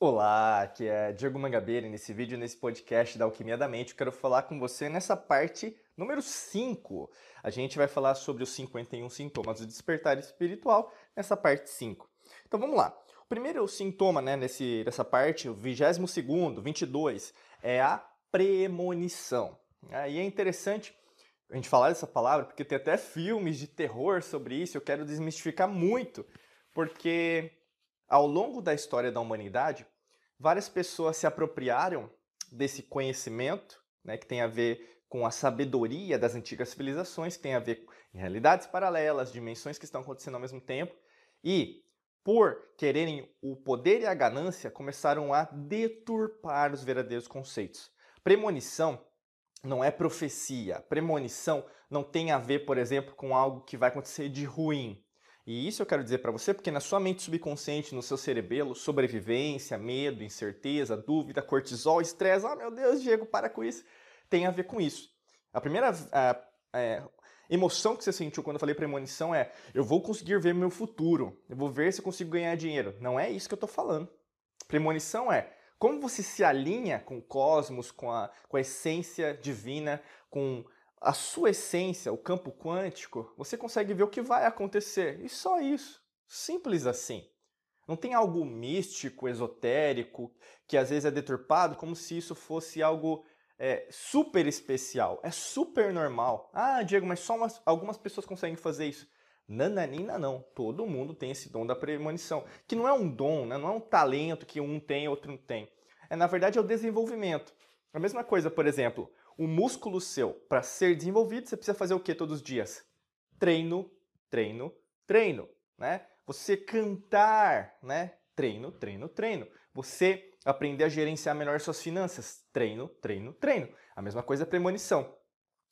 Olá, aqui é Diego Mangabeira nesse vídeo, nesse podcast da Alquimia da Mente, eu quero falar com você nessa parte número 5. A gente vai falar sobre os 51 sintomas do despertar espiritual nessa parte 5. Então vamos lá. O primeiro sintoma né, nesse, nessa parte, o 22 segundo, 22, é a premonição. Aí é interessante a gente falar dessa palavra, porque tem até filmes de terror sobre isso, eu quero desmistificar muito, porque ao longo da história da humanidade, várias pessoas se apropriaram desse conhecimento, né, que tem a ver com a sabedoria das antigas civilizações, que tem a ver com realidades paralelas, dimensões que estão acontecendo ao mesmo tempo, e por quererem o poder e a ganância, começaram a deturpar os verdadeiros conceitos. Premonição não é profecia. Premonição não tem a ver, por exemplo, com algo que vai acontecer de ruim. E isso eu quero dizer para você porque na sua mente subconsciente, no seu cerebelo, sobrevivência, medo, incerteza, dúvida, cortisol, estresse, ah meu Deus, Diego, para com isso, tem a ver com isso. A primeira a, a emoção que você sentiu quando eu falei premonição é eu vou conseguir ver meu futuro, eu vou ver se eu consigo ganhar dinheiro. Não é isso que eu estou falando. Premonição é como você se alinha com o cosmos, com a, com a essência divina, com a sua essência, o campo quântico, você consegue ver o que vai acontecer. E só isso. Simples assim. Não tem algo místico, esotérico, que às vezes é deturpado como se isso fosse algo é, super especial. É super normal. Ah, Diego, mas só umas, algumas pessoas conseguem fazer isso. Nananina não. Todo mundo tem esse dom da premonição. Que não é um dom, né? não é um talento que um tem, outro não tem. É, na verdade, é o desenvolvimento. A mesma coisa, por exemplo, o músculo seu, para ser desenvolvido, você precisa fazer o que todos os dias? Treino, treino, treino, né? Você cantar, né? Treino, treino, treino. Você aprender a gerenciar melhor suas finanças, treino, treino, treino. A mesma coisa é premonição.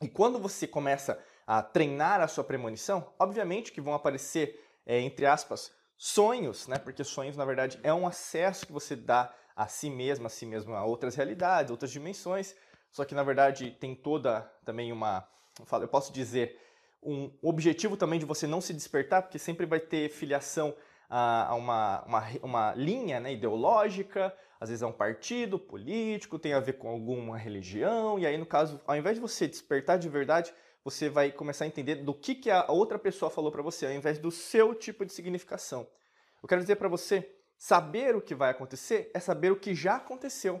E quando você começa a treinar a sua premonição, obviamente que vão aparecer, é, entre aspas, sonhos, né? Porque sonhos, na verdade, é um acesso que você dá a si mesmo, a si mesmo, a outras realidades, outras dimensões. Só que na verdade tem toda também uma, eu posso dizer, um objetivo também de você não se despertar, porque sempre vai ter filiação a, uma, uma, uma linha né, ideológica, às vezes é um partido político, tem a ver com alguma religião, e aí no caso, ao invés de você despertar de verdade, você vai começar a entender do que, que a outra pessoa falou para você, ao invés do seu tipo de significação. Eu quero dizer para você, saber o que vai acontecer é saber o que já aconteceu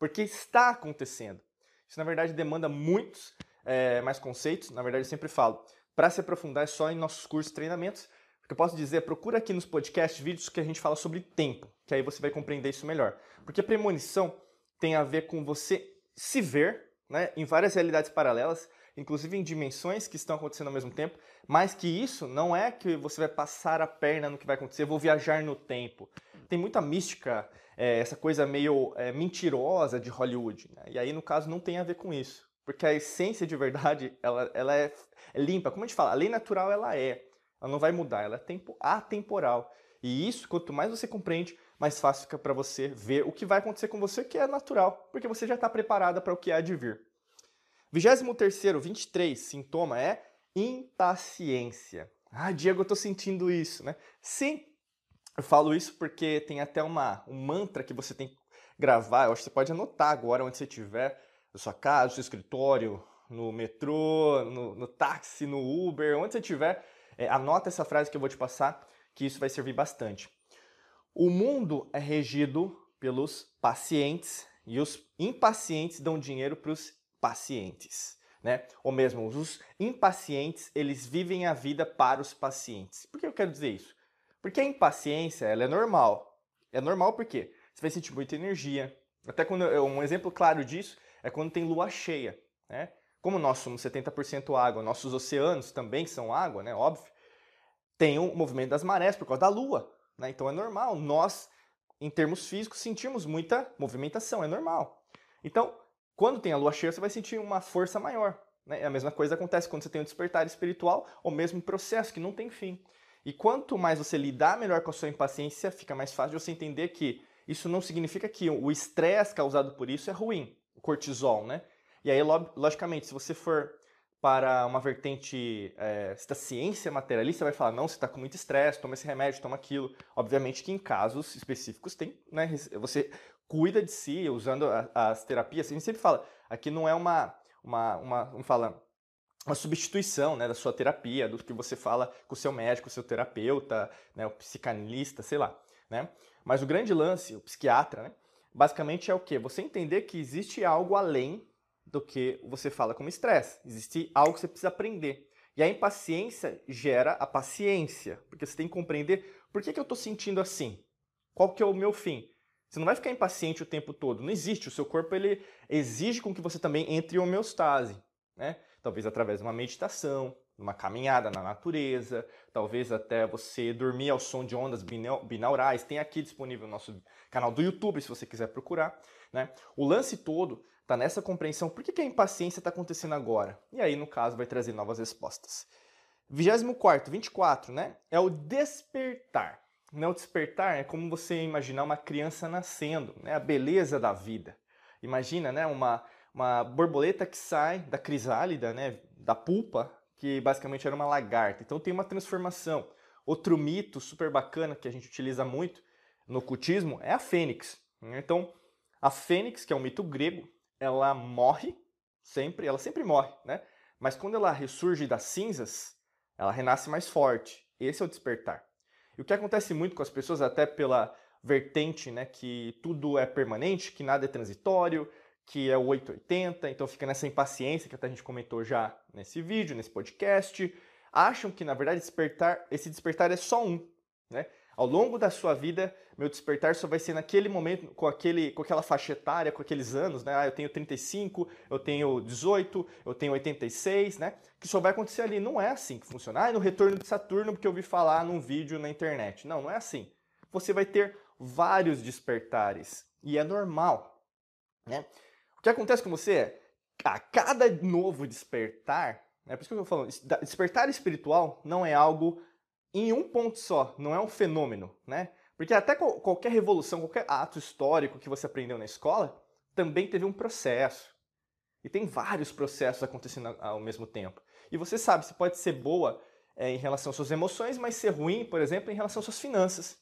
porque está acontecendo. Isso, na verdade, demanda muitos é, mais conceitos. Na verdade, eu sempre falo, para se aprofundar é só em nossos cursos e treinamentos. Porque eu posso dizer, procura aqui nos podcasts vídeos que a gente fala sobre tempo, que aí você vai compreender isso melhor. Porque premonição tem a ver com você se ver né, em várias realidades paralelas, inclusive em dimensões que estão acontecendo ao mesmo tempo, mas que isso não é que você vai passar a perna no que vai acontecer, vou viajar no tempo. Tem muita mística é, essa coisa meio é, mentirosa de Hollywood. Né? E aí, no caso, não tem a ver com isso. Porque a essência de verdade, ela, ela é, é limpa. Como a gente fala, a lei natural ela é. Ela não vai mudar, ela é tempo, atemporal. E isso, quanto mais você compreende, mais fácil fica para você ver o que vai acontecer com você, que é natural, porque você já está preparada para o que há de vir. 23 23 sintoma é impaciência. Ah, Diego, eu estou sentindo isso, né? Sim, eu falo isso porque tem até uma, um mantra que você tem que gravar. Eu acho que você pode anotar agora onde você estiver, na sua casa, no seu escritório, no metrô, no, no táxi, no Uber, onde você estiver. É, anota essa frase que eu vou te passar, que isso vai servir bastante. O mundo é regido pelos pacientes e os impacientes dão dinheiro para os pacientes. Né? Ou mesmo, os impacientes, eles vivem a vida para os pacientes. Por que eu quero dizer isso? Porque a impaciência, ela é normal. É normal porque você vai sentir muita energia. Até quando um exemplo claro disso é quando tem lua cheia, né? Como nós somos 70% água, nossos oceanos também são água, né? Óbvio. Tem o movimento das marés por causa da lua, né? Então é normal. Nós, em termos físicos, sentimos muita movimentação, é normal. Então, quando tem a lua cheia, você vai sentir uma força maior. Né? A mesma coisa acontece quando você tem um despertar espiritual, ou mesmo processo que não tem fim. E quanto mais você lidar melhor com a sua impaciência, fica mais fácil de você entender que isso não significa que o estresse causado por isso é ruim, o cortisol, né? E aí, logicamente, se você for para uma vertente é, da ciência materialista, vai falar, não, você está com muito estresse, toma esse remédio, toma aquilo. Obviamente que em casos específicos tem, né, você cuida de si usando as terapias. A gente sempre fala, aqui não é uma, uma, uma, uma fala, uma substituição né, da sua terapia, do que você fala com o seu médico, o seu terapeuta, né, o psicanalista, sei lá. Né? Mas o grande lance, o psiquiatra, né, basicamente é o quê? Você entender que existe algo além do que você fala como estresse. Existe algo que você precisa aprender. E a impaciência gera a paciência, porque você tem que compreender por que, que eu estou sentindo assim. Qual que é o meu fim? Você não vai ficar impaciente o tempo todo. Não existe. O seu corpo ele exige com que você também entre em homeostase. Né? Talvez através de uma meditação, uma caminhada na natureza, talvez até você dormir ao som de ondas binaurais. Tem aqui disponível no nosso canal do YouTube, se você quiser procurar. Né? O lance todo está nessa compreensão. Por que, que a impaciência está acontecendo agora? E aí, no caso, vai trazer novas respostas. 24, 24, né? É o despertar. Né? O despertar é como você imaginar uma criança nascendo, né? A beleza da vida. Imagina, né? Uma, uma borboleta que sai da crisálida, né? Da pulpa, que basicamente era uma lagarta. Então tem uma transformação. Outro mito super bacana que a gente utiliza muito no ocultismo é a fênix. Né? Então, a fênix, que é um mito grego, ela morre sempre, ela sempre morre, né? Mas quando ela ressurge das cinzas, ela renasce mais forte. Esse é o despertar. O que acontece muito com as pessoas, até pela vertente, né, que tudo é permanente, que nada é transitório, que é o 880, então fica nessa impaciência que até a gente comentou já nesse vídeo, nesse podcast, acham que na verdade despertar, esse despertar é só um, né? Ao longo da sua vida, meu despertar só vai ser naquele momento, com, aquele, com aquela faixa etária, com aqueles anos, né? Ah, eu tenho 35, eu tenho 18, eu tenho 86, né? Que só vai acontecer ali. Não é assim que funciona. Ah, no retorno de Saturno, porque eu ouvi falar num vídeo na internet. Não, não é assim. Você vai ter vários despertares. E é normal, né? O que acontece com você é, a cada novo despertar, é por isso que eu estou falando, despertar espiritual não é algo em um ponto só, não é um fenômeno, né? Porque até qualquer revolução, qualquer ato histórico que você aprendeu na escola, também teve um processo. E tem vários processos acontecendo ao mesmo tempo. E você sabe, se pode ser boa é, em relação às suas emoções, mas ser ruim, por exemplo, em relação às suas finanças.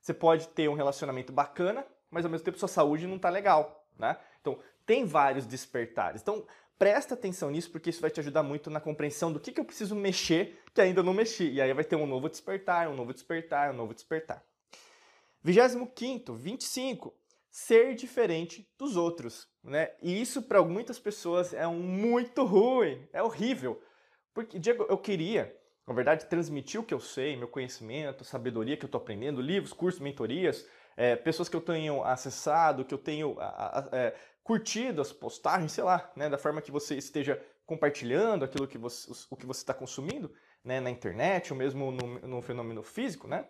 Você pode ter um relacionamento bacana, mas ao mesmo tempo sua saúde não está legal, né? Então, tem vários despertares. Então, presta atenção nisso, porque isso vai te ajudar muito na compreensão do que, que eu preciso mexer que ainda não mexi. E aí vai ter um novo despertar, um novo despertar, um novo despertar. 25, 25. Ser diferente dos outros. Né? E isso para muitas pessoas é um muito ruim, é horrível. Porque, Diego, eu queria, na verdade, transmitir o que eu sei, meu conhecimento, sabedoria que eu estou aprendendo, livros, cursos, mentorias, é, pessoas que eu tenho acessado, que eu tenho é, curtido as postagens, sei lá, né, da forma que você esteja compartilhando aquilo que você, o que você está consumindo né, na internet, ou mesmo no, no, fenômeno físico, né,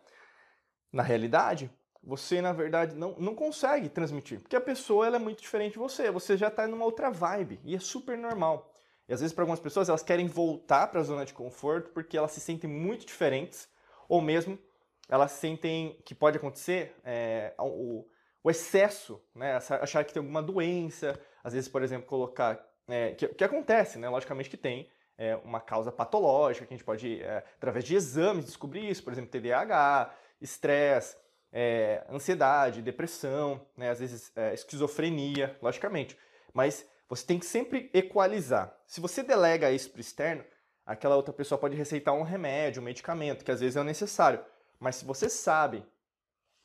na realidade, você na verdade não, não consegue transmitir, porque a pessoa ela é muito diferente de você, você já está numa outra vibe e é super normal. E às vezes para algumas pessoas elas querem voltar para a zona de conforto porque elas se sentem muito diferentes, ou mesmo elas sentem que pode acontecer é, o, o excesso, né? achar que tem alguma doença, às vezes, por exemplo, colocar. É, que, que acontece, né? Logicamente que tem é, uma causa patológica, que a gente pode, é, através de exames, descobrir isso, por exemplo, TDAH, estresse, é, ansiedade, depressão, né? às vezes é, esquizofrenia, logicamente. Mas você tem que sempre equalizar. Se você delega isso para o externo, aquela outra pessoa pode receitar um remédio, um medicamento, que às vezes é necessário. Mas se você sabe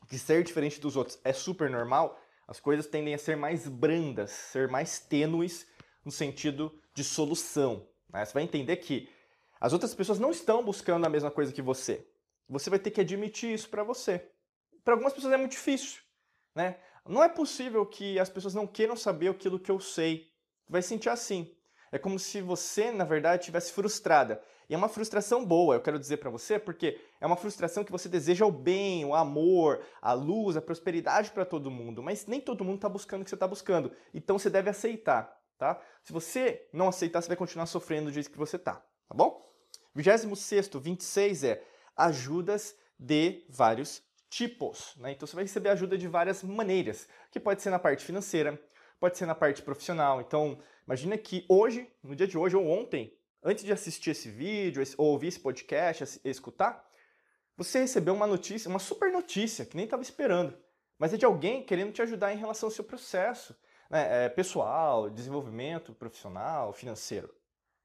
que ser diferente dos outros é super normal, as coisas tendem a ser mais brandas, ser mais tênues no sentido de solução. Né? Você vai entender que as outras pessoas não estão buscando a mesma coisa que você. Você vai ter que admitir isso para você. Para algumas pessoas é muito difícil. Né? Não é possível que as pessoas não queiram saber aquilo que eu sei. Vai sentir assim. É como se você, na verdade, estivesse frustrada. E é uma frustração boa, eu quero dizer para você, porque é uma frustração que você deseja o bem, o amor, a luz, a prosperidade para todo mundo, mas nem todo mundo está buscando o que você está buscando. Então você deve aceitar, tá? Se você não aceitar, você vai continuar sofrendo do jeito que você tá, tá bom? 26 26 é ajudas de vários tipos, né? Então você vai receber ajuda de várias maneiras, que pode ser na parte financeira, pode ser na parte profissional. Então, imagina que hoje, no dia de hoje ou ontem, antes de assistir esse vídeo, ou ouvir esse podcast, escutar, você recebeu uma notícia, uma super notícia que nem estava esperando, mas é de alguém querendo te ajudar em relação ao seu processo né, é, pessoal, desenvolvimento profissional, financeiro.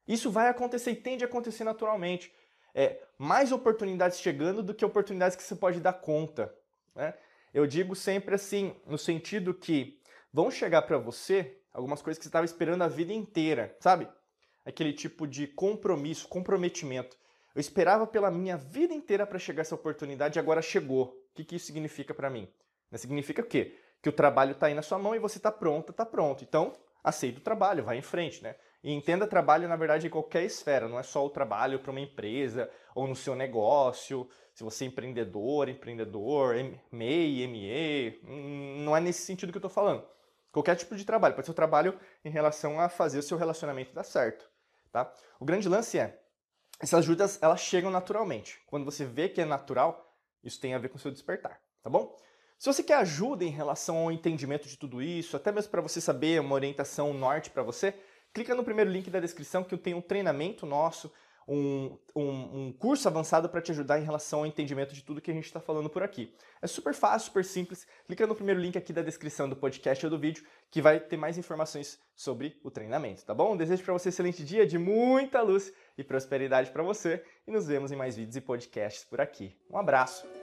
Isso vai acontecer e tende a acontecer naturalmente. É, mais oportunidades chegando do que oportunidades que você pode dar conta. Né? Eu digo sempre assim, no sentido que vão chegar para você algumas coisas que você estava esperando a vida inteira, sabe? Aquele tipo de compromisso, comprometimento. Eu esperava pela minha vida inteira para chegar essa oportunidade e agora chegou. O que, que isso significa para mim? Significa o quê? Que o trabalho está aí na sua mão e você está pronta, está pronto. Então, aceita o trabalho, vai em frente, né? E entenda trabalho, na verdade, em qualquer esfera, não é só o trabalho para uma empresa ou no seu negócio, se você é empreendedor, empreendedor, MEI, ME, hum, não é nesse sentido que eu estou falando. Qualquer tipo de trabalho, pode ser o trabalho em relação a fazer o seu relacionamento dar certo, tá? O grande lance é, essas ajudas, elas chegam naturalmente. Quando você vê que é natural, isso tem a ver com o seu despertar, tá bom? Se você quer ajuda em relação ao entendimento de tudo isso, até mesmo para você saber uma orientação norte para você, clica no primeiro link da descrição que tem um treinamento nosso, um, um, um curso avançado para te ajudar em relação ao entendimento de tudo que a gente está falando por aqui. É super fácil, super simples. Clica no primeiro link aqui da descrição do podcast ou do vídeo que vai ter mais informações sobre o treinamento, tá bom? Desejo para você um excelente dia de muita luz e prosperidade para você e nos vemos em mais vídeos e podcasts por aqui. Um abraço!